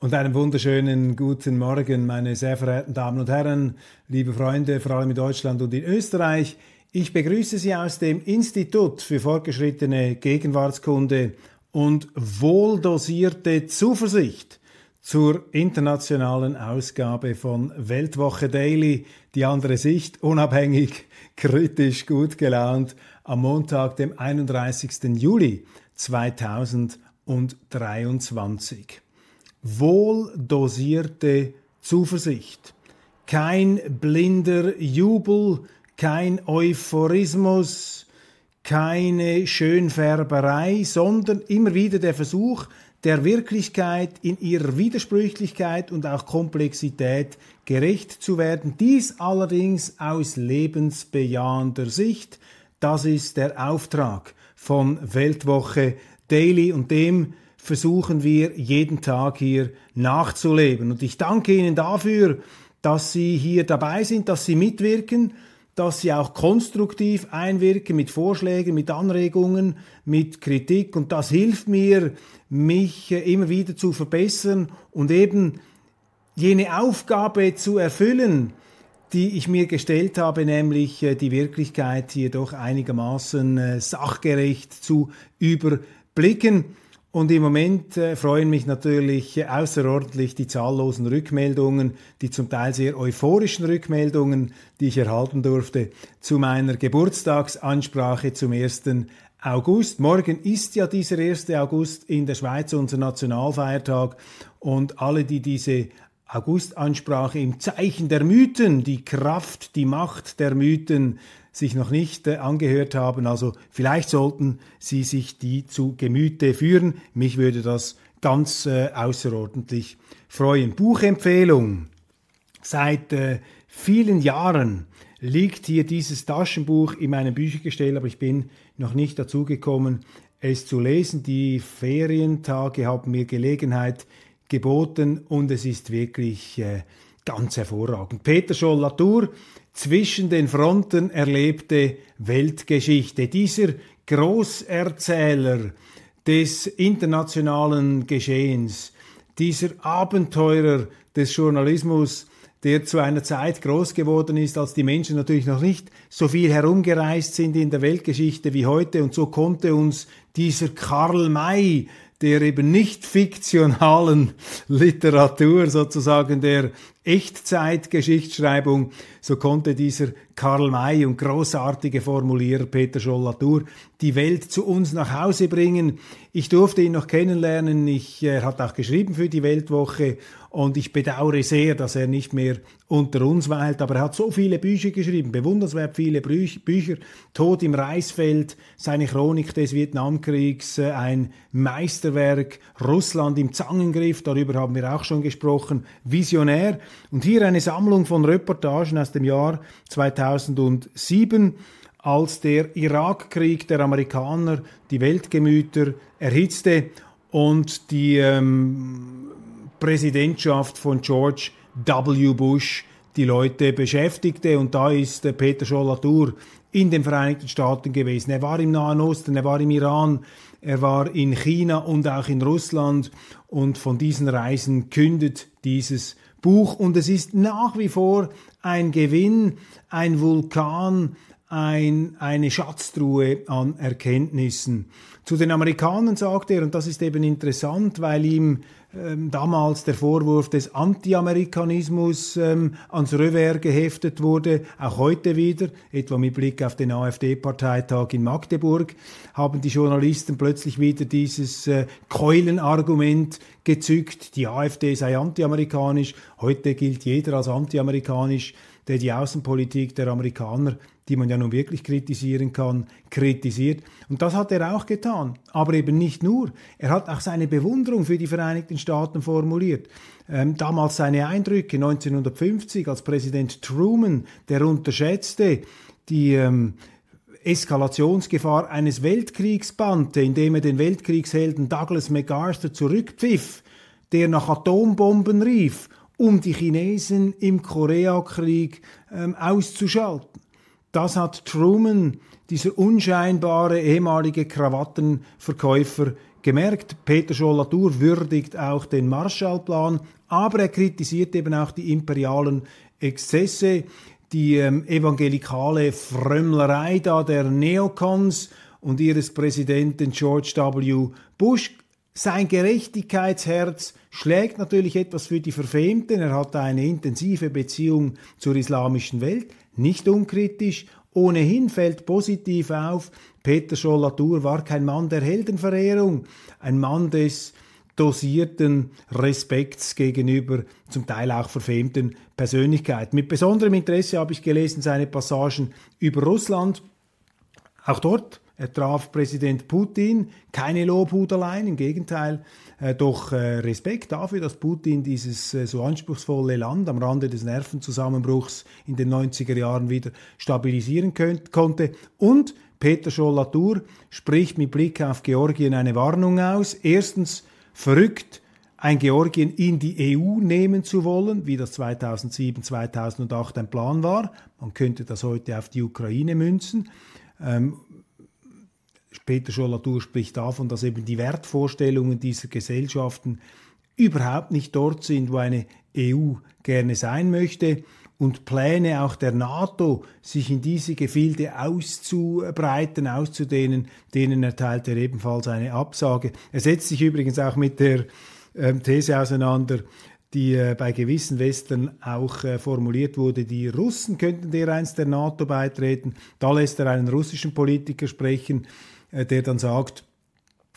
und einen wunderschönen guten Morgen, meine sehr verehrten Damen und Herren, liebe Freunde, vor allem in Deutschland und in Österreich. Ich begrüße Sie aus dem Institut für fortgeschrittene Gegenwartskunde und wohldosierte Zuversicht zur internationalen Ausgabe von Weltwoche Daily, die andere Sicht, unabhängig, kritisch, gut gelaunt, am Montag, dem 31. Juli 2023 wohldosierte Zuversicht. Kein blinder Jubel, kein Euphorismus, keine Schönfärberei, sondern immer wieder der Versuch, der Wirklichkeit in ihrer Widersprüchlichkeit und auch Komplexität gerecht zu werden. Dies allerdings aus lebensbejahender Sicht. Das ist der Auftrag von Weltwoche Daily und dem versuchen wir jeden Tag hier nachzuleben. Und ich danke Ihnen dafür, dass Sie hier dabei sind, dass Sie mitwirken, dass Sie auch konstruktiv einwirken mit Vorschlägen, mit Anregungen, mit Kritik. Und das hilft mir, mich immer wieder zu verbessern und eben jene Aufgabe zu erfüllen, die ich mir gestellt habe, nämlich äh, die Wirklichkeit hier doch einigermaßen äh, sachgerecht zu überblicken. Und im Moment äh, freuen mich natürlich außerordentlich die zahllosen Rückmeldungen, die zum Teil sehr euphorischen Rückmeldungen, die ich erhalten durfte zu meiner Geburtstagsansprache zum 1. August. Morgen ist ja dieser 1. August in der Schweiz unser Nationalfeiertag und alle, die diese Augustansprache im Zeichen der Mythen, die Kraft, die Macht der Mythen sich noch nicht äh, angehört haben. Also vielleicht sollten Sie sich die zu Gemüte führen. Mich würde das ganz äh, außerordentlich freuen. Buchempfehlung. Seit äh, vielen Jahren liegt hier dieses Taschenbuch in meinem Büchergestell, aber ich bin noch nicht dazu gekommen, es zu lesen. Die Ferientage haben mir Gelegenheit geboten und es ist wirklich äh, ganz hervorragend. Peter Scholl-Latour, zwischen den Fronten erlebte Weltgeschichte. Dieser Großerzähler des internationalen Geschehens, dieser Abenteurer des Journalismus, der zu einer Zeit groß geworden ist, als die Menschen natürlich noch nicht so viel herumgereist sind in der Weltgeschichte wie heute. Und so konnte uns dieser Karl May der eben nicht fiktionalen Literatur, sozusagen der Echtzeitgeschichtsschreibung, so konnte dieser Karl May und großartige Formulierer Peter Scholl-Latour die Welt zu uns nach Hause bringen. Ich durfte ihn noch kennenlernen. Ich, er hat auch geschrieben für die Weltwoche und ich bedauere sehr, dass er nicht mehr unter uns weilt. Aber er hat so viele Bücher geschrieben, bewundernswert viele Bücher. Tod im Reisfeld, seine Chronik des Vietnamkriegs, äh, ein Meisterwerk. Russland im Zangengriff, darüber haben wir auch schon gesprochen. Visionär. Und hier eine Sammlung von Reportagen aus dem Jahr 2007 als der Irakkrieg der Amerikaner die Weltgemüter erhitzte und die ähm, Präsidentschaft von George W. Bush die Leute beschäftigte. Und da ist äh, Peter Schollatur in den Vereinigten Staaten gewesen. Er war im Nahen Osten, er war im Iran, er war in China und auch in Russland. Und von diesen Reisen kündet dieses Buch. Und es ist nach wie vor ein Gewinn, ein Vulkan, ein, eine Schatztruhe an Erkenntnissen. Zu den Amerikanern sagt er, und das ist eben interessant, weil ihm ähm, damals der Vorwurf des Anti-Amerikanismus ähm, ans Revers geheftet wurde, auch heute wieder, etwa mit Blick auf den AfD-Parteitag in Magdeburg, haben die Journalisten plötzlich wieder dieses äh, Keulenargument gezückt, die AfD sei anti-amerikanisch, heute gilt jeder als anti-amerikanisch, der die Außenpolitik der Amerikaner die man ja nun wirklich kritisieren kann, kritisiert. Und das hat er auch getan. Aber eben nicht nur. Er hat auch seine Bewunderung für die Vereinigten Staaten formuliert. Ähm, damals seine Eindrücke 1950, als Präsident Truman, der unterschätzte die ähm, Eskalationsgefahr eines Weltkriegs bannte, indem er den Weltkriegshelden Douglas MacArthur zurückpfiff, der nach Atombomben rief, um die Chinesen im Koreakrieg ähm, auszuschalten. Das hat Truman, dieser unscheinbare ehemalige Krawattenverkäufer, gemerkt. Peter Scholl-Latour würdigt auch den Marshallplan, aber er kritisiert eben auch die imperialen Exzesse, die ähm, evangelikale Frömmlerei da der Neocons und ihres Präsidenten George W. Bush. Sein Gerechtigkeitsherz schlägt natürlich etwas für die Verfemten. Er hat eine intensive Beziehung zur islamischen Welt, nicht unkritisch. Ohnehin fällt positiv auf, Peter Scholl-Latour war kein Mann der Heldenverehrung, ein Mann des dosierten Respekts gegenüber zum Teil auch verfemten Persönlichkeiten. Mit besonderem Interesse habe ich gelesen seine Passagen über Russland. Auch dort er traf Präsident Putin, keine Lobhudeleien, im Gegenteil, äh, doch äh, Respekt dafür, dass Putin dieses äh, so anspruchsvolle Land am Rande des Nervenzusammenbruchs in den 90er Jahren wieder stabilisieren könnt, konnte. Und Peter Scholl-Latour spricht mit Blick auf Georgien eine Warnung aus. Erstens, verrückt, ein Georgien in die EU nehmen zu wollen, wie das 2007, 2008 ein Plan war. Man könnte das heute auf die Ukraine münzen. Ähm, Peter Schollatur spricht davon, dass eben die Wertvorstellungen dieser Gesellschaften überhaupt nicht dort sind, wo eine EU gerne sein möchte und Pläne auch der NATO, sich in diese Gefilde auszubreiten, auszudehnen, denen erteilt er ebenfalls eine Absage. Er setzt sich übrigens auch mit der äh, These auseinander, die äh, bei gewissen Western auch äh, formuliert wurde, die Russen könnten dereinst der NATO beitreten. Da lässt er einen russischen Politiker sprechen, der dann sagt,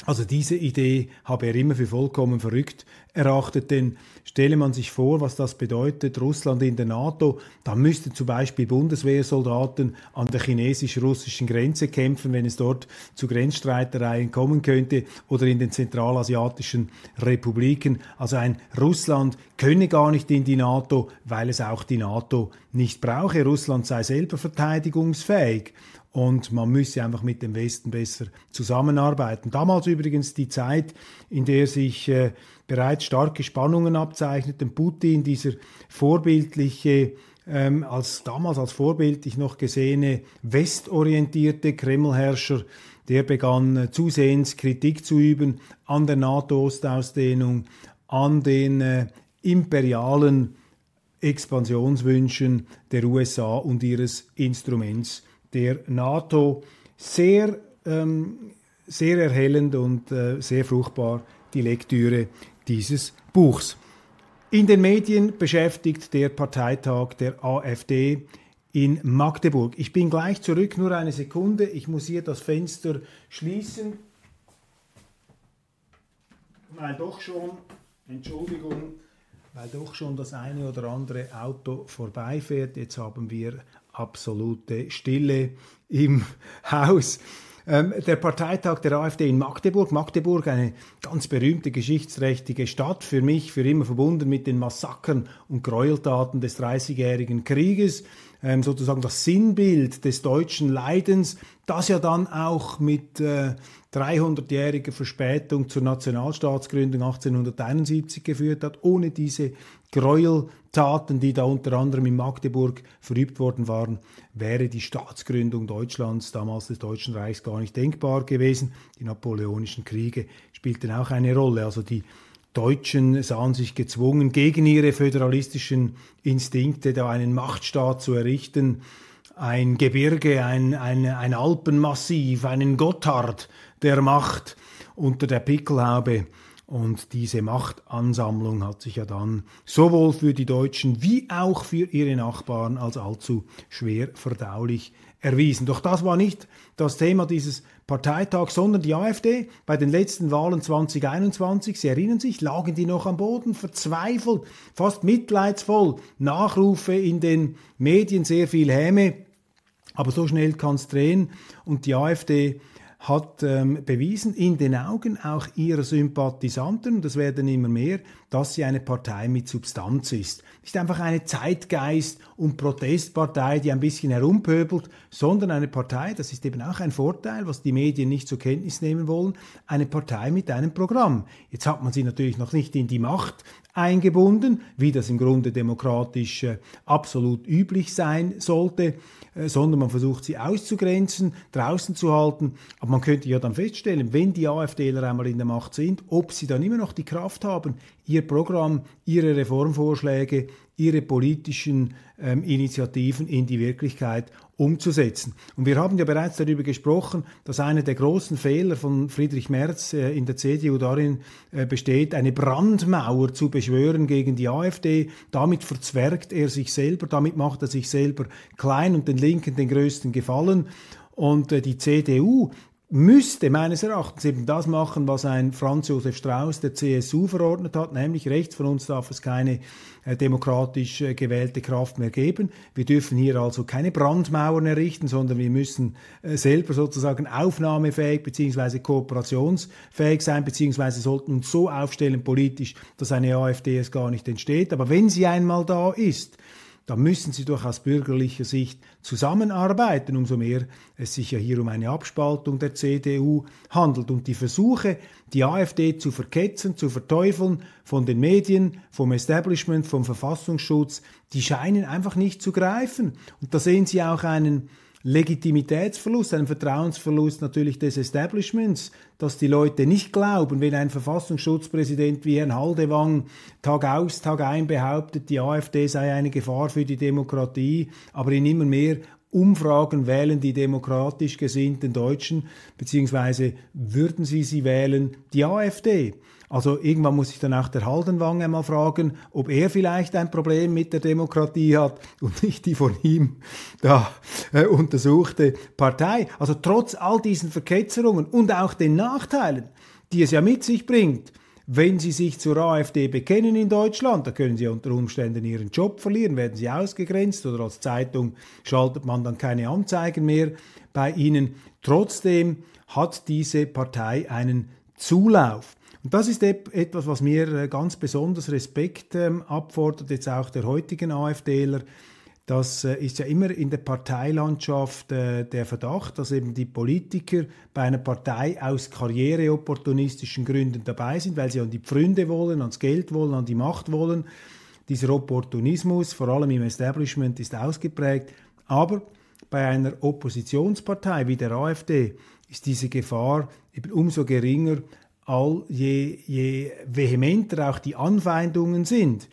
also diese Idee habe er immer für vollkommen verrückt erachtet, denn stelle man sich vor, was das bedeutet, Russland in der NATO, da müssten zum Beispiel Bundeswehrsoldaten an der chinesisch-russischen Grenze kämpfen, wenn es dort zu Grenzstreitereien kommen könnte oder in den zentralasiatischen Republiken. Also ein Russland könne gar nicht in die NATO, weil es auch die NATO nicht brauche. Russland sei selber verteidigungsfähig und man müsse einfach mit dem Westen besser zusammenarbeiten. Damals übrigens die Zeit, in der sich äh, bereits starke Spannungen abzeichneten. Putin, dieser vorbildliche, ähm, als damals als vorbildlich noch gesehene westorientierte Kremlherrscher, der begann äh, zusehends Kritik zu üben an der NATO-Ostausdehnung, an den äh, imperialen Expansionswünschen der USA und ihres Instruments der NATO sehr, ähm, sehr erhellend und äh, sehr fruchtbar die Lektüre dieses Buchs. In den Medien beschäftigt der Parteitag der AfD in Magdeburg. Ich bin gleich zurück, nur eine Sekunde. Ich muss hier das Fenster schließen, weil doch schon, Entschuldigung, weil doch schon das eine oder andere Auto vorbeifährt. Jetzt haben wir absolute Stille im Haus. Ähm, der Parteitag der AfD in Magdeburg. Magdeburg, eine ganz berühmte geschichtsträchtige Stadt, für mich für immer verbunden mit den Massakern und Gräueltaten des Dreißigjährigen Krieges, ähm, sozusagen das Sinnbild des deutschen Leidens, das ja dann auch mit äh, 300-jähriger Verspätung zur Nationalstaatsgründung 1871 geführt hat. Ohne diese Gräueltaten, die da unter anderem in Magdeburg verübt worden waren, wäre die Staatsgründung Deutschlands, damals des Deutschen Reichs, gar nicht denkbar gewesen. Die napoleonischen Kriege spielten auch eine Rolle. Also die Deutschen sahen sich gezwungen, gegen ihre föderalistischen Instinkte da einen Machtstaat zu errichten, ein Gebirge, ein, ein, ein Alpenmassiv, einen Gotthard der Macht unter der Pickelhaube. Und diese Machtansammlung hat sich ja dann sowohl für die Deutschen wie auch für ihre Nachbarn als allzu schwer verdaulich erwiesen. Doch das war nicht das Thema dieses Parteitags, sondern die AfD bei den letzten Wahlen 2021, Sie erinnern sich, lagen die noch am Boden, verzweifelt, fast mitleidsvoll, Nachrufe in den Medien, sehr viel Häme Aber so schnell kann es drehen und die AfD hat ähm, bewiesen, in den Augen auch ihrer Sympathisanten, und das werden immer mehr, dass sie eine Partei mit Substanz ist. Nicht einfach eine Zeitgeist- und Protestpartei, die ein bisschen herumpöbelt, sondern eine Partei, das ist eben auch ein Vorteil, was die Medien nicht zur Kenntnis nehmen wollen, eine Partei mit einem Programm. Jetzt hat man sie natürlich noch nicht in die Macht eingebunden, wie das im Grunde demokratisch äh, absolut üblich sein sollte. Äh, sondern man versucht sie auszugrenzen, draußen zu halten. Aber man könnte ja dann feststellen, wenn die AfDler einmal in der Macht sind, ob sie dann immer noch die Kraft haben, ihr Programm, ihre Reformvorschläge, ihre politischen ähm, Initiativen in die Wirklichkeit umzusetzen. Und wir haben ja bereits darüber gesprochen, dass einer der großen Fehler von Friedrich Merz äh, in der CDU darin äh, besteht, eine Brandmauer zu beschwören gegen die AfD. Damit verzwergt er sich selber, damit macht er sich selber klein und den Linken den größten Gefallen. Und äh, die CDU, müsste meines Erachtens eben das machen, was ein Franz Josef Strauß der CSU verordnet hat, nämlich rechts von uns darf es keine äh, demokratisch äh, gewählte Kraft mehr geben. Wir dürfen hier also keine Brandmauern errichten, sondern wir müssen äh, selber sozusagen aufnahmefähig bzw. kooperationsfähig sein, beziehungsweise sollten uns so aufstellen politisch, dass eine AfD es gar nicht entsteht. Aber wenn sie einmal da ist, da müssen sie doch aus bürgerlicher Sicht zusammenarbeiten, umso mehr es sich ja hier um eine Abspaltung der CDU handelt. Und die Versuche, die AfD zu verketzen, zu verteufeln von den Medien, vom Establishment, vom Verfassungsschutz, die scheinen einfach nicht zu greifen. Und da sehen Sie auch einen Legitimitätsverlust, einen Vertrauensverlust natürlich des Establishments, dass die Leute nicht glauben, wenn ein Verfassungsschutzpräsident wie Herrn Haldewang Tag aus, Tag ein behauptet, die AfD sei eine Gefahr für die Demokratie, aber in immer mehr Umfragen wählen die demokratisch gesinnten Deutschen, beziehungsweise würden sie sie wählen, die AfD. Also irgendwann muss ich dann auch der Haldenwang einmal fragen, ob er vielleicht ein Problem mit der Demokratie hat und nicht die von ihm da äh, untersuchte Partei. Also trotz all diesen Verketzerungen und auch den Nachteilen, die es ja mit sich bringt, wenn Sie sich zur AfD bekennen in Deutschland, da können Sie unter Umständen Ihren Job verlieren, werden Sie ausgegrenzt oder als Zeitung schaltet man dann keine Anzeigen mehr bei Ihnen. Trotzdem hat diese Partei einen Zulauf. Und das ist etwas, was mir äh, ganz besonders Respekt ähm, abfordert, jetzt auch der heutigen AfDler. Das äh, ist ja immer in der Parteilandschaft äh, der Verdacht, dass eben die Politiker bei einer Partei aus karriereopportunistischen Gründen dabei sind, weil sie an die Pfründe wollen, ans Geld wollen, an die Macht wollen. Dieser Opportunismus, vor allem im Establishment, ist ausgeprägt. Aber bei einer Oppositionspartei wie der AfD ist diese Gefahr eben umso geringer, all je, je vehementer auch die Anfeindungen sind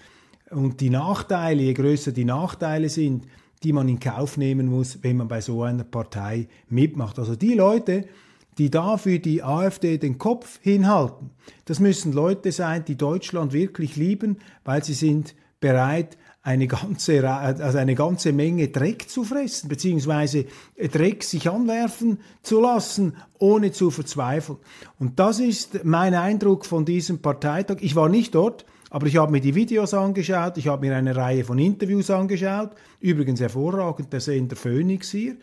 und die Nachteile, je größer die Nachteile sind, die man in Kauf nehmen muss, wenn man bei so einer Partei mitmacht. Also die Leute, die da für die AfD den Kopf hinhalten, das müssen Leute sein, die Deutschland wirklich lieben, weil sie sind bereit, eine ganze, also eine ganze Menge Dreck zu fressen, beziehungsweise Dreck sich anwerfen zu lassen, ohne zu verzweifeln. Und das ist mein Eindruck von diesem Parteitag. Ich war nicht dort, aber ich habe mir die Videos angeschaut, ich habe mir eine Reihe von Interviews angeschaut, übrigens hervorragend der Sender Phoenix hier,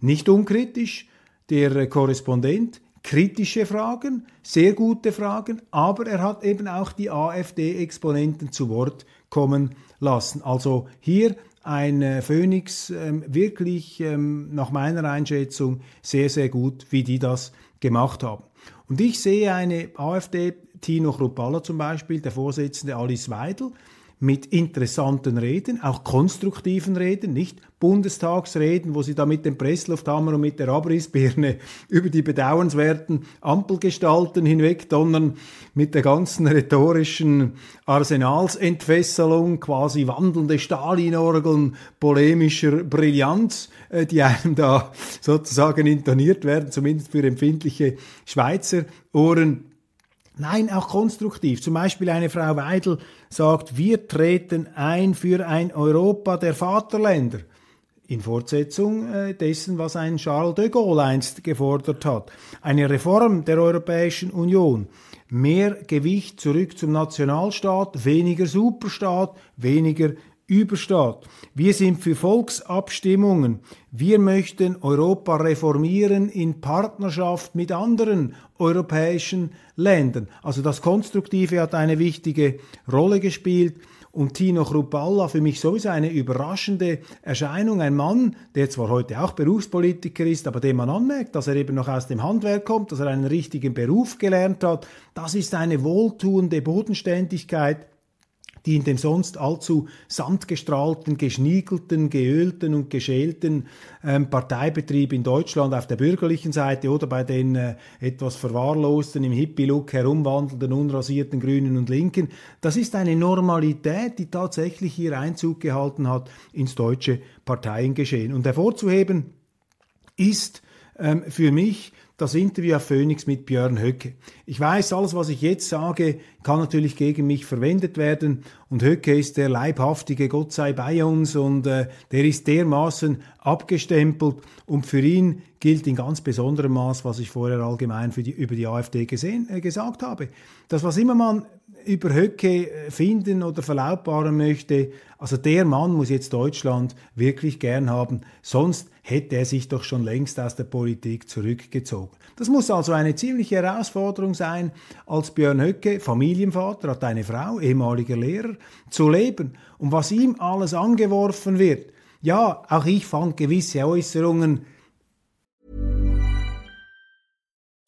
nicht unkritisch, der Korrespondent, kritische Fragen, sehr gute Fragen, aber er hat eben auch die AfD-Exponenten zu Wort kommen lassen. Also hier ein äh, Phoenix ähm, wirklich ähm, nach meiner Einschätzung sehr, sehr gut, wie die das gemacht haben. Und ich sehe eine AfD, Tino Chrupalla zum Beispiel, der Vorsitzende Alice Weidel, mit interessanten Reden, auch konstruktiven Reden, nicht Bundestagsreden, wo sie da mit dem Presslufthammer und mit der Abrissbirne über die bedauernswerten Ampelgestalten hinweg donnern, mit der ganzen rhetorischen Arsenalsentfesselung, quasi wandelnde Stalinorgeln polemischer Brillanz, äh, die einem da sozusagen intoniert werden, zumindest für empfindliche Schweizer Ohren. Nein, auch konstruktiv. Zum Beispiel eine Frau Weidel sagt, wir treten ein für ein Europa der Vaterländer. In Fortsetzung äh, dessen, was ein Charles de Gaulle einst gefordert hat. Eine Reform der Europäischen Union. Mehr Gewicht zurück zum Nationalstaat, weniger Superstaat, weniger Überstaat. Wir sind für Volksabstimmungen. Wir möchten Europa reformieren in Partnerschaft mit anderen europäischen Ländern. Also das Konstruktive hat eine wichtige Rolle gespielt. Und Tino Chrupalla, für mich sowieso eine überraschende Erscheinung. Ein Mann, der zwar heute auch Berufspolitiker ist, aber dem man anmerkt, dass er eben noch aus dem Handwerk kommt, dass er einen richtigen Beruf gelernt hat. Das ist eine wohltuende Bodenständigkeit, die in dem sonst allzu sandgestrahlten, geschniegelten, geölten und geschälten ähm, Parteibetrieb in Deutschland auf der bürgerlichen Seite oder bei den äh, etwas verwahrlosten, im Hippie-Look herumwandelnden, unrasierten Grünen und Linken, das ist eine Normalität, die tatsächlich hier Einzug gehalten hat ins deutsche Parteiengeschehen. Und hervorzuheben ist ähm, für mich das Interview auf Phoenix mit Björn Höcke. Ich weiß, alles, was ich jetzt sage, kann natürlich gegen mich verwendet werden und Höcke ist der leibhaftige Gott sei bei uns und äh, der ist dermaßen abgestempelt und für ihn gilt in ganz besonderem Maß, was ich vorher allgemein die, über die AfD gesehen, äh, gesagt habe. Das, was immer man über Höcke äh, finden oder verlautbaren möchte, also der Mann muss jetzt Deutschland wirklich gern haben, sonst hätte er sich doch schon längst aus der Politik zurückgezogen. Das muss also eine ziemliche Herausforderung sein, als Björn Höcke, Familienvater, hat eine Frau, ehemaliger Lehrer, zu leben. Und was ihm alles angeworfen wird, ja, auch ich fand gewisse Äußerungen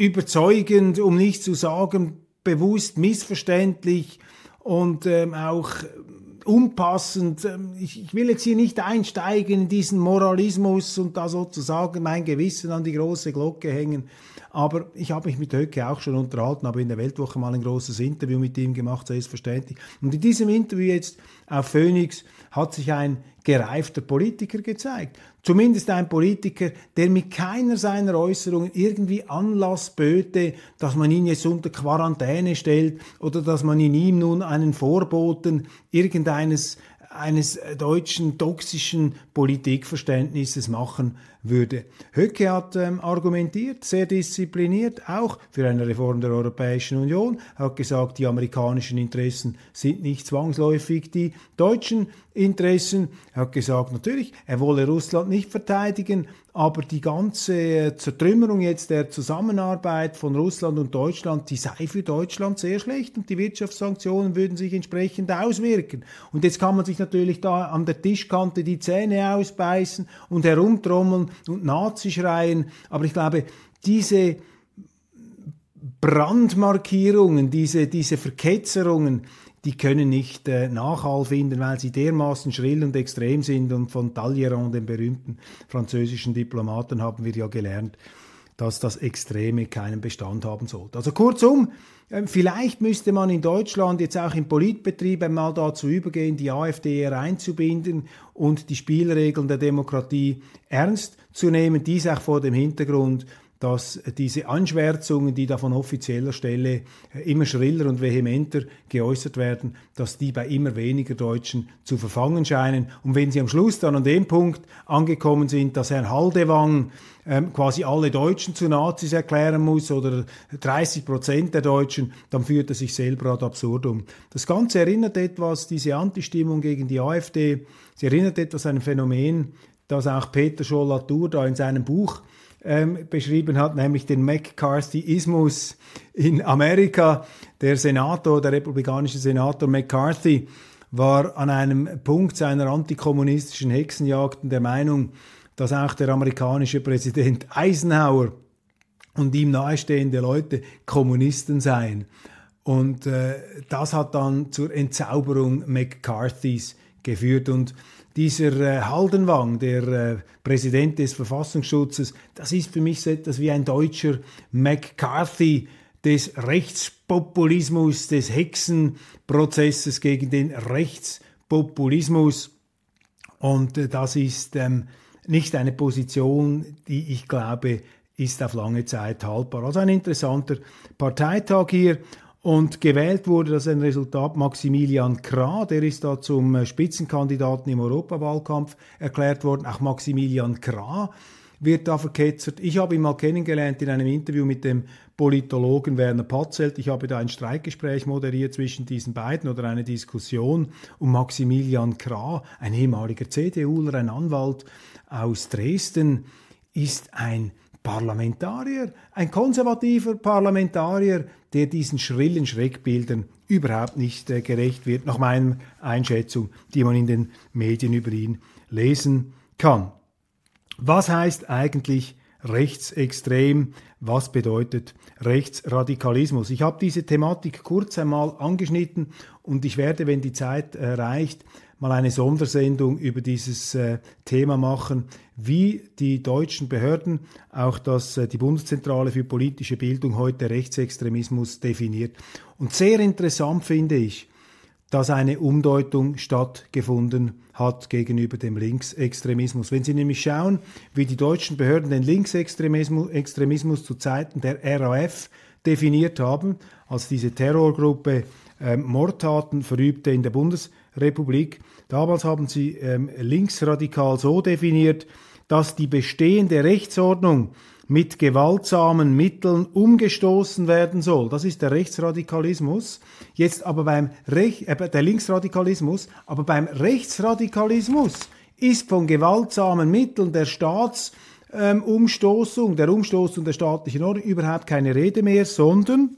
überzeugend, um nicht zu sagen bewusst missverständlich und ähm, auch unpassend. Ähm, ich, ich, will jetzt hier nicht einsteigen in diesen Moralismus und da sozusagen mein Gewissen an die große Glocke hängen. Aber ich habe mich mit Höcke auch schon unterhalten, habe in der Weltwoche mal ein großes Interview mit ihm gemacht, selbstverständlich. Und in diesem Interview jetzt auf Phoenix hat sich ein gereifter Politiker gezeigt. Zumindest ein Politiker, der mit keiner seiner Äußerungen irgendwie Anlass böte, dass man ihn jetzt unter Quarantäne stellt oder dass man in ihm nun einen Vorboten irgendeines eines deutschen toxischen Politikverständnisses machen würde. Höcke hat ähm, argumentiert, sehr diszipliniert, auch für eine Reform der Europäischen Union, hat gesagt, die amerikanischen Interessen sind nicht zwangsläufig die deutschen Interessen. Er hat gesagt, natürlich, er wolle Russland nicht verteidigen, aber die ganze äh, Zertrümmerung jetzt der Zusammenarbeit von Russland und Deutschland, die sei für Deutschland sehr schlecht und die Wirtschaftssanktionen würden sich entsprechend auswirken. Und jetzt kann man sich natürlich da an der Tischkante die Zähne ausbeißen und herumtrommeln und Nazi schreien, aber ich glaube, diese Brandmarkierungen, diese, diese Verketzerungen, die können nicht äh, Nachhall finden, weil sie dermaßen schrill und extrem sind. Und von Talleyrand, dem berühmten französischen Diplomaten, haben wir ja gelernt, dass das Extreme keinen Bestand haben sollte. Also kurzum, äh, vielleicht müsste man in Deutschland jetzt auch im Politbetrieb einmal dazu übergehen, die AfD einzubinden und die Spielregeln der Demokratie ernst zu nehmen. Dies auch vor dem Hintergrund, dass diese Anschwärzungen, die da von offizieller Stelle immer schriller und vehementer geäußert werden, dass die bei immer weniger Deutschen zu verfangen scheinen. Und wenn sie am Schluss dann an dem Punkt angekommen sind, dass Herr Haldewang ähm, quasi alle Deutschen zu Nazis erklären muss oder 30 Prozent der Deutschen, dann führt er sich selber ad absurdum. Das Ganze erinnert etwas, diese Antistimmung gegen die AfD, sie erinnert etwas an ein Phänomen, das auch Peter Scholl-Latour da in seinem Buch ähm, beschrieben hat, nämlich den McCarthyismus in Amerika. Der Senator, der republikanische Senator McCarthy, war an einem Punkt seiner antikommunistischen Hexenjagden der Meinung, dass auch der amerikanische Präsident Eisenhower und ihm nahestehende Leute Kommunisten seien. Und äh, das hat dann zur Entzauberung McCarthys geführt. Und dieser äh, Haldenwang, der äh, Präsident des Verfassungsschutzes, das ist für mich so etwas wie ein deutscher McCarthy des Rechtspopulismus, des Hexenprozesses gegen den Rechtspopulismus. Und äh, das ist ähm, nicht eine Position, die ich glaube, ist auf lange Zeit haltbar. Also ein interessanter Parteitag hier. Und gewählt wurde das ein Resultat Maximilian Krah, der ist da zum äh, Spitzenkandidaten im Europawahlkampf erklärt worden. Auch Maximilian Krah wird da verketzert. Ich habe ihn mal kennengelernt in einem Interview mit dem Politologen Werner Patzelt. Ich habe da ein Streitgespräch moderiert zwischen diesen beiden oder eine Diskussion. Und Maximilian Krah, ein ehemaliger CDUler, ein Anwalt aus Dresden, ist ein Parlamentarier, ein konservativer Parlamentarier, der diesen schrillen Schreckbildern überhaupt nicht äh, gerecht wird, nach meiner Einschätzung, die man in den Medien über ihn lesen kann. Was heißt eigentlich rechtsextrem? Was bedeutet Rechtsradikalismus? Ich habe diese Thematik kurz einmal angeschnitten und ich werde, wenn die Zeit äh, reicht, mal eine Sondersendung über dieses äh, Thema machen, wie die deutschen Behörden, auch das, äh, die Bundeszentrale für politische Bildung heute Rechtsextremismus definiert. Und sehr interessant finde ich, dass eine Umdeutung stattgefunden hat gegenüber dem Linksextremismus. Wenn Sie nämlich schauen, wie die deutschen Behörden den Linksextremismus Extremismus zu Zeiten der RAF definiert haben, als diese Terrorgruppe äh, Mordtaten verübte in der Bundesrepublik, Damals haben sie ähm, linksradikal so definiert, dass die bestehende Rechtsordnung mit gewaltsamen Mitteln umgestoßen werden soll. Das ist der Rechtsradikalismus. Jetzt aber beim Rech äh, der Linksradikalismus, aber beim Rechtsradikalismus ist von gewaltsamen Mitteln der Staatsumstoßung, ähm, der Umstoßung der staatlichen Ordnung überhaupt keine Rede mehr, sondern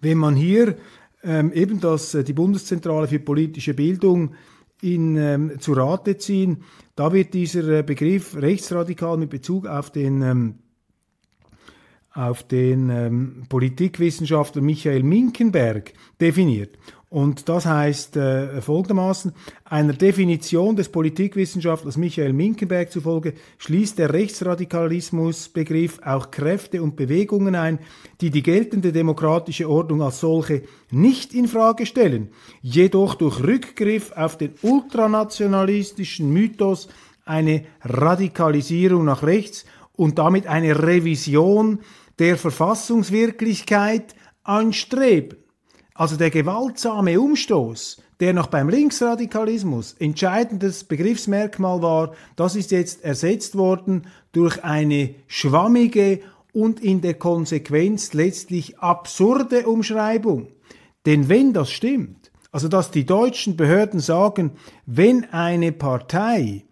wenn man hier ähm, eben, dass äh, die Bundeszentrale für politische Bildung in, ähm, zu Rate ziehen. Da wird dieser äh, Begriff rechtsradikal mit Bezug auf den, ähm, auf den ähm, Politikwissenschaftler Michael Minkenberg definiert. Und das heißt äh, folgendermaßen, einer Definition des Politikwissenschaftlers Michael Minkenberg zufolge schließt der Rechtsradikalismusbegriff auch Kräfte und Bewegungen ein, die die geltende demokratische Ordnung als solche nicht in Frage stellen, jedoch durch Rückgriff auf den ultranationalistischen Mythos eine Radikalisierung nach rechts und damit eine Revision der Verfassungswirklichkeit anstreben. Also der gewaltsame Umstoß, der noch beim Linksradikalismus entscheidendes Begriffsmerkmal war, das ist jetzt ersetzt worden durch eine schwammige und in der Konsequenz letztlich absurde Umschreibung. Denn wenn das stimmt, also dass die deutschen Behörden sagen, wenn eine Partei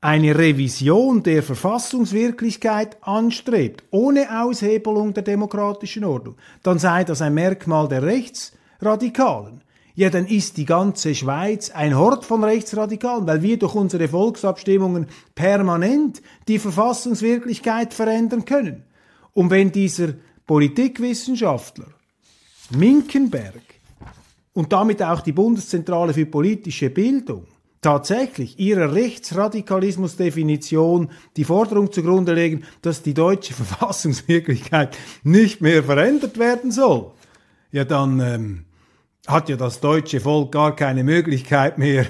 eine Revision der Verfassungswirklichkeit anstrebt, ohne Aushebelung der demokratischen Ordnung, dann sei das ein Merkmal der Rechtsradikalen. Ja, dann ist die ganze Schweiz ein Hort von Rechtsradikalen, weil wir durch unsere Volksabstimmungen permanent die Verfassungswirklichkeit verändern können. Und wenn dieser Politikwissenschaftler Minkenberg und damit auch die Bundeszentrale für politische Bildung tatsächlich ihrer Rechtsradikalismusdefinition die Forderung zugrunde legen, dass die deutsche Verfassungswirklichkeit nicht mehr verändert werden soll, ja dann, ähm, hat ja das deutsche Volk gar keine Möglichkeit mehr,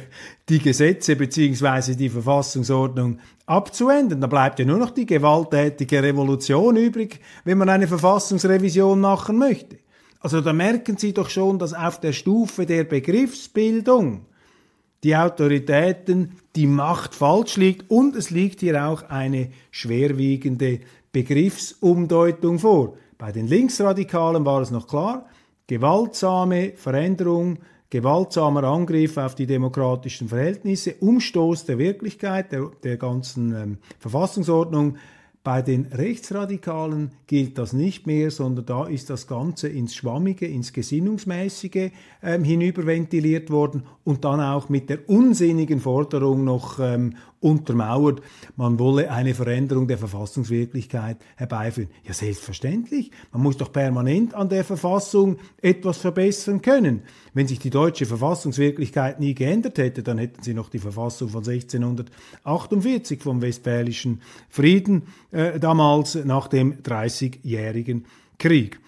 die Gesetze beziehungsweise die Verfassungsordnung abzuändern. Da bleibt ja nur noch die gewalttätige Revolution übrig, wenn man eine Verfassungsrevision machen möchte. Also da merken Sie doch schon, dass auf der Stufe der Begriffsbildung die Autoritäten die Macht falsch liegt und es liegt hier auch eine schwerwiegende Begriffsumdeutung vor. Bei den Linksradikalen war es noch klar, gewaltsame Veränderung, gewaltsamer Angriff auf die demokratischen Verhältnisse, Umstoß der Wirklichkeit, der, der ganzen ähm, Verfassungsordnung, bei den Rechtsradikalen gilt das nicht mehr, sondern da ist das Ganze ins Schwammige, ins Gesinnungsmäßige ähm, hinüberventiliert worden und dann auch mit der unsinnigen Forderung noch ähm, untermauert, man wolle eine Veränderung der Verfassungswirklichkeit herbeiführen. Ja, selbstverständlich. Man muss doch permanent an der Verfassung etwas verbessern können. Wenn sich die deutsche Verfassungswirklichkeit nie geändert hätte, dann hätten sie noch die Verfassung von 1648 vom Westfälischen Frieden, äh, damals nach dem Dreißigjährigen Krieg.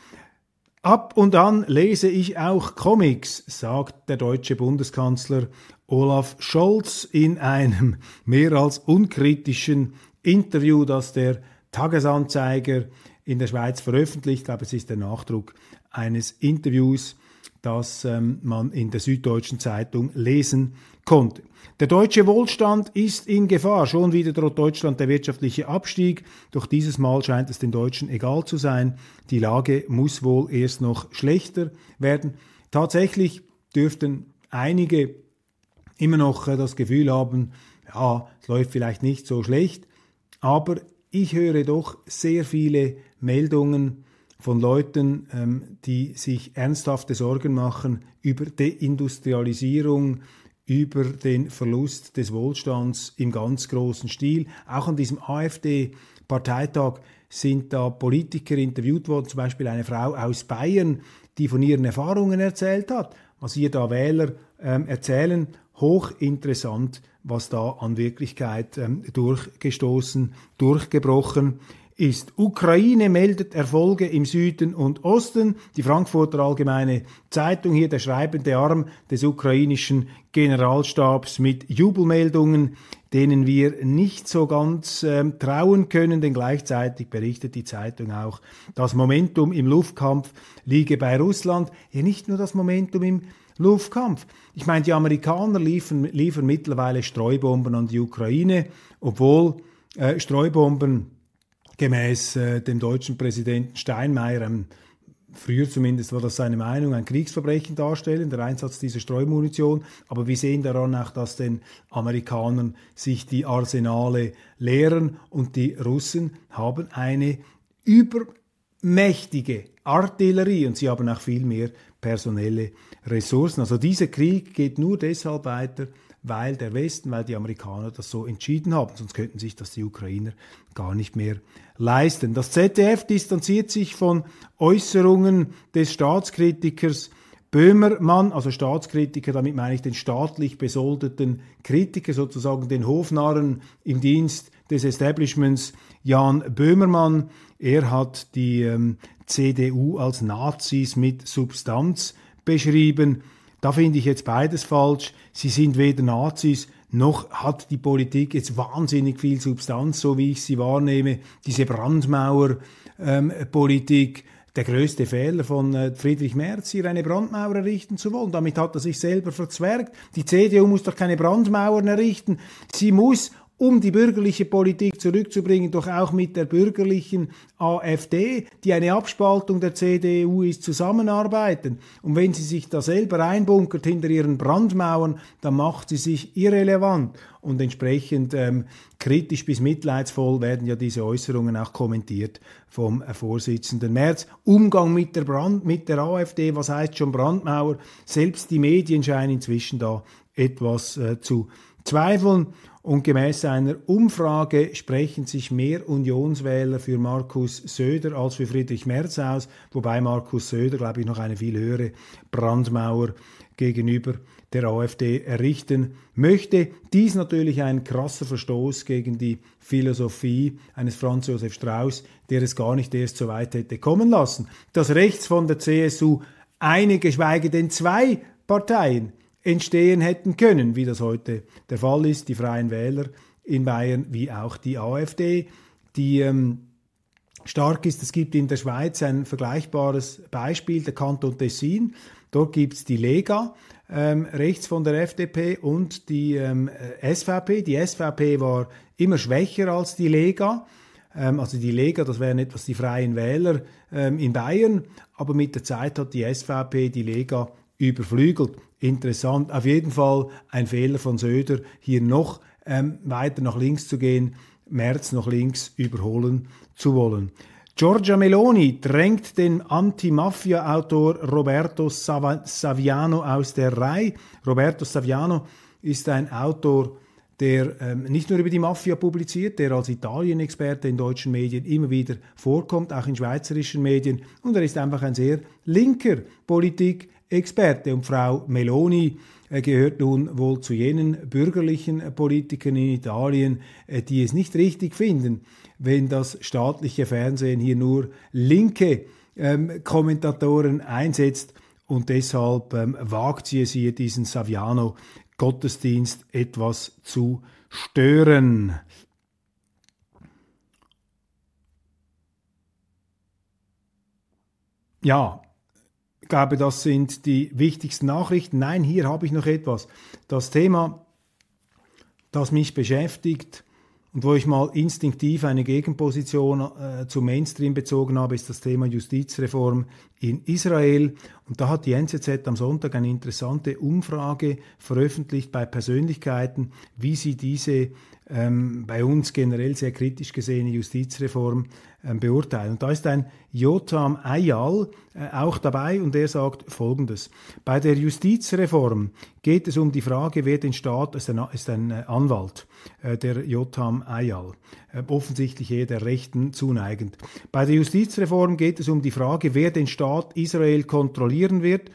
Ab und an lese ich auch Comics, sagt der deutsche Bundeskanzler Olaf Scholz in einem mehr als unkritischen Interview, das der Tagesanzeiger in der Schweiz veröffentlicht. Ich glaube, es ist der Nachdruck eines Interviews, das ähm, man in der Süddeutschen Zeitung lesen konnte. Der deutsche Wohlstand ist in Gefahr. Schon wieder droht Deutschland der wirtschaftliche Abstieg. Doch dieses Mal scheint es den Deutschen egal zu sein. Die Lage muss wohl erst noch schlechter werden. Tatsächlich dürften einige immer noch äh, das Gefühl haben, ja, es läuft vielleicht nicht so schlecht, aber ich höre doch sehr viele Meldungen von Leuten, ähm, die sich ernsthafte Sorgen machen über Deindustrialisierung, über den Verlust des Wohlstands im ganz großen Stil. Auch an diesem AfD-Parteitag sind da Politiker interviewt worden, zum Beispiel eine Frau aus Bayern, die von ihren Erfahrungen erzählt hat, was ihr da Wähler ähm, erzählen hochinteressant, was da an Wirklichkeit ähm, durchgestoßen, durchgebrochen ist. Ukraine meldet Erfolge im Süden und Osten. Die Frankfurter Allgemeine Zeitung hier, der schreibende Arm des ukrainischen Generalstabs mit Jubelmeldungen, denen wir nicht so ganz ähm, trauen können, denn gleichzeitig berichtet die Zeitung auch, das Momentum im Luftkampf liege bei Russland. Ja, nicht nur das Momentum im Luftkampf. Ich meine, die Amerikaner liefern, liefern mittlerweile Streubomben an die Ukraine, obwohl äh, Streubomben gemäß äh, dem deutschen Präsidenten Steinmeier, ähm, früher zumindest war das seine Meinung, ein Kriegsverbrechen darstellen, der Einsatz dieser Streumunition. Aber wir sehen daran auch, dass den Amerikanern sich die Arsenale leeren und die Russen haben eine übermächtige Artillerie und sie haben auch viel mehr personelle Ressourcen. Also dieser Krieg geht nur deshalb weiter, weil der Westen, weil die Amerikaner das so entschieden haben. Sonst könnten sich das die Ukrainer gar nicht mehr leisten. Das ZDF distanziert sich von Äußerungen des Staatskritikers Böhmermann, also Staatskritiker, damit meine ich den staatlich besoldeten Kritiker, sozusagen den Hofnarren im Dienst des Establishments, Jan Böhmermann. Er hat die ähm, CDU als Nazis mit Substanz beschrieben. Da finde ich jetzt beides falsch. Sie sind weder Nazis noch hat die Politik jetzt wahnsinnig viel Substanz, so wie ich sie wahrnehme. Diese Brandmauer-Politik. Ähm, der größte Fehler von äh, Friedrich Merz, hier eine Brandmauer errichten zu wollen. Damit hat er sich selber verzwergt. Die CDU muss doch keine Brandmauern errichten. Sie muss um die bürgerliche Politik zurückzubringen, doch auch mit der bürgerlichen AfD, die eine Abspaltung der CDU ist, zusammenarbeiten. Und wenn sie sich da selber einbunkert hinter ihren Brandmauern, dann macht sie sich irrelevant. Und entsprechend ähm, kritisch bis mitleidsvoll werden ja diese Äußerungen auch kommentiert vom Vorsitzenden März. Umgang mit der, Brand, mit der AfD, was heißt schon Brandmauer? Selbst die Medien scheinen inzwischen da etwas äh, zu zweifeln. Und gemäß einer Umfrage sprechen sich mehr Unionswähler für Markus Söder als für Friedrich Merz aus, wobei Markus Söder, glaube ich, noch eine viel höhere Brandmauer gegenüber der AfD errichten möchte. Dies natürlich ein krasser Verstoß gegen die Philosophie eines Franz Josef Strauß, der es gar nicht erst so weit hätte kommen lassen. Dass rechts von der CSU eine, geschweige denn zwei Parteien entstehen hätten können, wie das heute der Fall ist, die Freien Wähler in Bayern wie auch die AfD, die ähm, stark ist. Es gibt in der Schweiz ein vergleichbares Beispiel, der Kanton Tessin. Dort gibt es die Lega, ähm, rechts von der FDP und die ähm, SVP. Die SVP war immer schwächer als die Lega. Ähm, also die Lega, das wären etwas die Freien Wähler ähm, in Bayern. Aber mit der Zeit hat die SVP die Lega überflügelt. Interessant. Auf jeden Fall ein Fehler von Söder, hier noch ähm, weiter nach links zu gehen, Merz nach links überholen zu wollen. Giorgia Meloni drängt den Anti-Mafia-Autor Roberto Saviano aus der Reihe. Roberto Saviano ist ein Autor, der ähm, nicht nur über die Mafia publiziert, der als Italien-Experte in deutschen Medien immer wieder vorkommt, auch in schweizerischen Medien. Und er ist einfach ein sehr linker Politikexperte. Und Frau Meloni äh, gehört nun wohl zu jenen bürgerlichen Politikern in Italien, äh, die es nicht richtig finden, wenn das staatliche Fernsehen hier nur linke ähm, Kommentatoren einsetzt und deshalb ähm, wagt sie es hier, diesen Saviano Gottesdienst etwas zu stören. Ja, ich glaube, das sind die wichtigsten Nachrichten. Nein, hier habe ich noch etwas. Das Thema, das mich beschäftigt, und wo ich mal instinktiv eine Gegenposition äh, zum Mainstream bezogen habe, ist das Thema Justizreform in Israel. Und da hat die NZZ am Sonntag eine interessante Umfrage veröffentlicht bei Persönlichkeiten, wie sie diese ähm, bei uns generell sehr kritisch gesehene Justizreform ähm, beurteilen. Und da ist ein Jotam Ayal äh, auch dabei und er sagt Folgendes. Bei der Justizreform geht es um die Frage, wer den Staat, ist ein, ist ein äh, Anwalt, äh, der Jotam Ayal, äh, offensichtlich eher der Rechten zuneigend. Bei der Justizreform geht es um die Frage, wer den Staat Israel kontrollieren wird.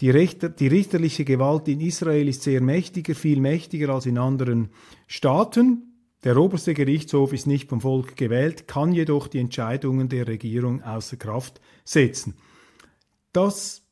Die, Richter, die richterliche Gewalt in Israel ist sehr mächtiger, viel mächtiger als in anderen Staaten. Der oberste Gerichtshof ist nicht vom Volk gewählt, kann jedoch die Entscheidungen der Regierung außer Kraft setzen. Das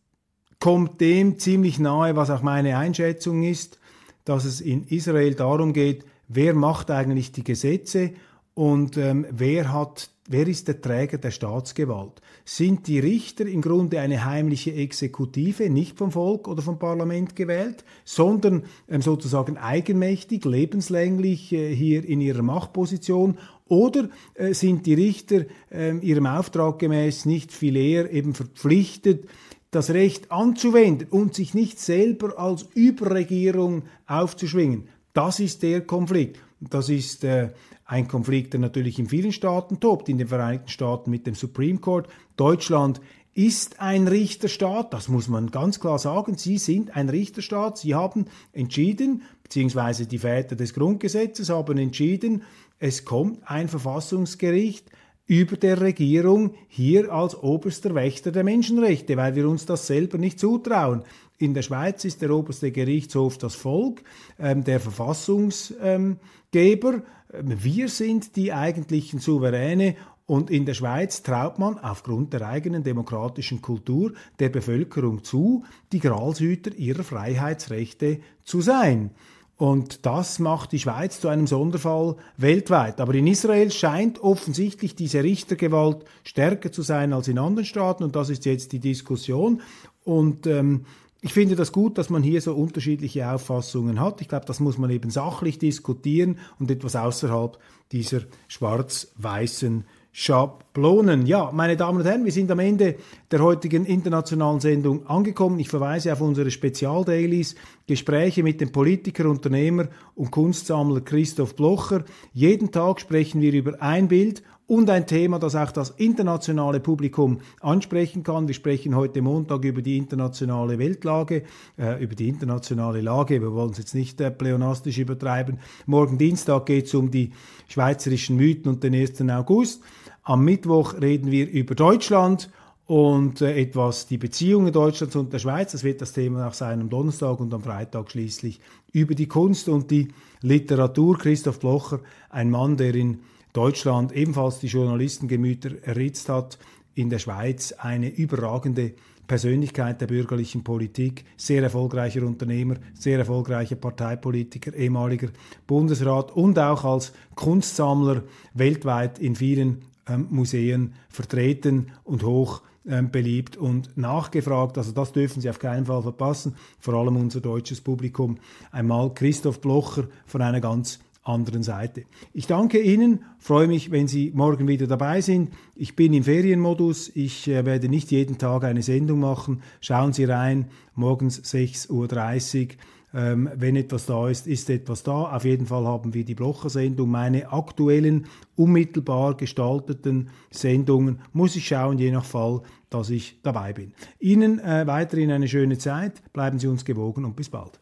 kommt dem ziemlich nahe, was auch meine Einschätzung ist, dass es in Israel darum geht, wer macht eigentlich die Gesetze und ähm, wer hat Wer ist der Träger der Staatsgewalt? Sind die Richter im Grunde eine heimliche Exekutive, nicht vom Volk oder vom Parlament gewählt, sondern ähm, sozusagen eigenmächtig, lebenslänglich äh, hier in ihrer Machtposition? Oder äh, sind die Richter äh, ihrem Auftrag gemäß nicht viel eher eben verpflichtet, das Recht anzuwenden und sich nicht selber als Überregierung aufzuschwingen? Das ist der Konflikt. Das ist äh, ein Konflikt, der natürlich in vielen Staaten tobt, in den Vereinigten Staaten mit dem Supreme Court. Deutschland ist ein Richterstaat, das muss man ganz klar sagen. Sie sind ein Richterstaat. Sie haben entschieden, beziehungsweise die Väter des Grundgesetzes haben entschieden, es kommt ein Verfassungsgericht über der Regierung hier als oberster Wächter der Menschenrechte, weil wir uns das selber nicht zutrauen. In der Schweiz ist der oberste Gerichtshof das Volk, ähm, der Verfassungsgeber. Ähm, wir sind die eigentlichen Souveräne und in der Schweiz traut man aufgrund der eigenen demokratischen Kultur der Bevölkerung zu, die Gralshüter ihrer Freiheitsrechte zu sein. Und das macht die Schweiz zu einem Sonderfall weltweit. Aber in Israel scheint offensichtlich diese Richtergewalt stärker zu sein als in anderen Staaten. Und das ist jetzt die Diskussion. Und ähm, ich finde das gut, dass man hier so unterschiedliche Auffassungen hat. Ich glaube, das muss man eben sachlich diskutieren und etwas außerhalb dieser schwarz-weißen Schablonen. Ja, meine Damen und Herren, wir sind am Ende der heutigen internationalen Sendung angekommen. Ich verweise auf unsere Spezialdailies, Gespräche mit dem Politiker, Unternehmer und Kunstsammler Christoph Blocher. Jeden Tag sprechen wir über ein Bild und ein Thema, das auch das internationale Publikum ansprechen kann. Wir sprechen heute Montag über die internationale Weltlage, äh, über die internationale Lage. Wir wollen es jetzt nicht äh, pleonastisch übertreiben. Morgen Dienstag geht es um die schweizerischen Mythen und den 1. August. Am Mittwoch reden wir über Deutschland und äh, etwas die Beziehungen Deutschlands und der Schweiz. Das wird das Thema auch sein am Donnerstag und am Freitag schließlich über die Kunst und die Literatur. Christoph Blocher, ein Mann, der in Deutschland ebenfalls die Journalistengemüter erritzt hat, in der Schweiz eine überragende Persönlichkeit der bürgerlichen Politik, sehr erfolgreicher Unternehmer, sehr erfolgreicher Parteipolitiker, ehemaliger Bundesrat und auch als Kunstsammler weltweit in vielen ähm, Museen vertreten und hoch ähm, beliebt und nachgefragt. Also das dürfen Sie auf keinen Fall verpassen. Vor allem unser deutsches Publikum. Einmal Christoph Blocher von einer ganz anderen Seite. Ich danke Ihnen, freue mich, wenn Sie morgen wieder dabei sind. Ich bin im Ferienmodus, ich äh, werde nicht jeden Tag eine Sendung machen. Schauen Sie rein, morgens 6.30 Uhr. Ähm, wenn etwas da ist, ist etwas da. Auf jeden Fall haben wir die Blocher-Sendung. Meine aktuellen, unmittelbar gestalteten Sendungen muss ich schauen, je nach Fall, dass ich dabei bin. Ihnen äh, weiterhin eine schöne Zeit, bleiben Sie uns gewogen und bis bald.